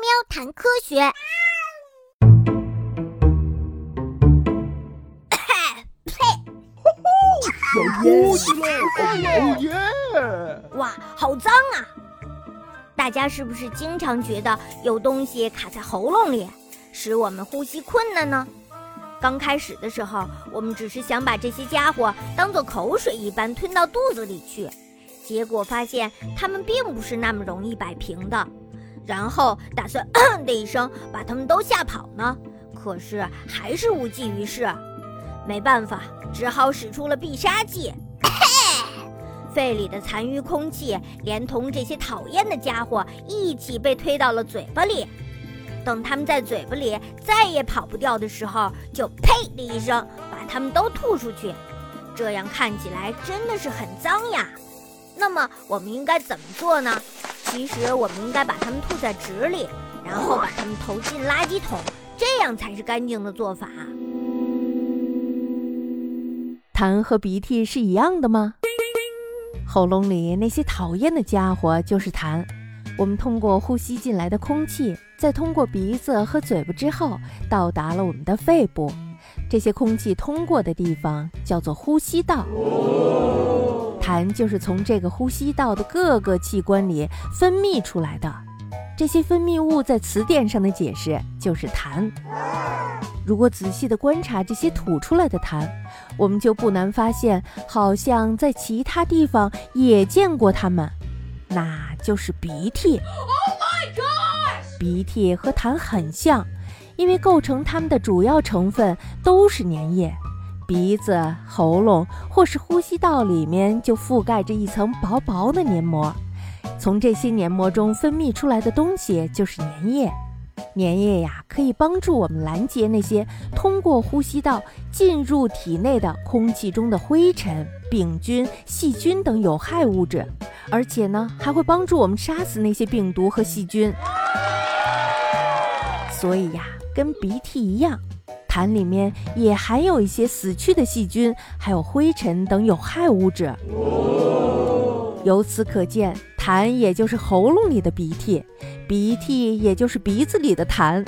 喵谈科学。要呼吸了，哦耶！哇，好脏啊！大家是不是经常觉得有东西卡在喉咙里，使我们呼吸困难呢？刚开始的时候，我们只是想把这些家伙当做口水一般吞到肚子里去，结果发现它们并不是那么容易摆平的，然后打算“ 的一声把它们都吓跑呢，可是还是无济于事。没办法，只好使出了必杀技，肺里的残余空气连同这些讨厌的家伙一起被推到了嘴巴里。等他们在嘴巴里再也跑不掉的时候，就呸的一声把它们都吐出去。这样看起来真的是很脏呀。那么我们应该怎么做呢？其实我们应该把它们吐在纸里，然后把它们投进垃圾桶，这样才是干净的做法。痰和鼻涕是一样的吗？喉咙里那些讨厌的家伙就是痰。我们通过呼吸进来的空气，再通过鼻子和嘴巴之后，到达了我们的肺部。这些空气通过的地方叫做呼吸道。痰就是从这个呼吸道的各个器官里分泌出来的。这些分泌物在词典上的解释就是痰。如果仔细的观察这些吐出来的痰，我们就不难发现，好像在其他地方也见过它们。那就是鼻涕。鼻涕和痰很像，因为构成它们的主要成分都是粘液。鼻子、喉咙或是呼吸道里面就覆盖着一层薄薄的黏膜，从这些黏膜中分泌出来的东西就是粘液。粘液呀，可以帮助我们拦截那些通过呼吸道进入体内的空气中的灰尘、病菌、细菌等有害物质，而且呢，还会帮助我们杀死那些病毒和细菌。所以呀，跟鼻涕一样，痰里面也含有一些死去的细菌，还有灰尘等有害物质。由此可见，痰也就是喉咙里的鼻涕，鼻涕也就是鼻子里的痰。